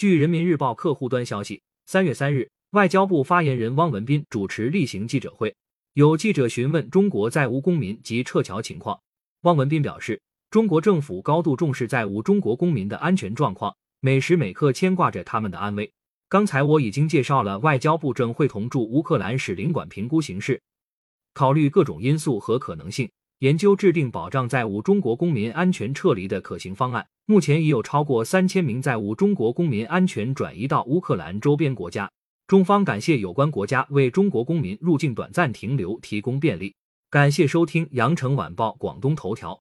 据人民日报客户端消息，三月三日，外交部发言人汪文斌主持例行记者会，有记者询问中国在吴公民及撤侨情况。汪文斌表示，中国政府高度重视在吴中国公民的安全状况，每时每刻牵挂着他们的安危。刚才我已经介绍了，外交部正会同驻乌克兰使领馆评估形势，考虑各种因素和可能性，研究制定保障在乌中国公民安全撤离的可行方案。目前已有超过三千名在乌中国公民安全转移到乌克兰周边国家。中方感谢有关国家为中国公民入境短暂停留提供便利。感谢收听羊城晚报广东头条。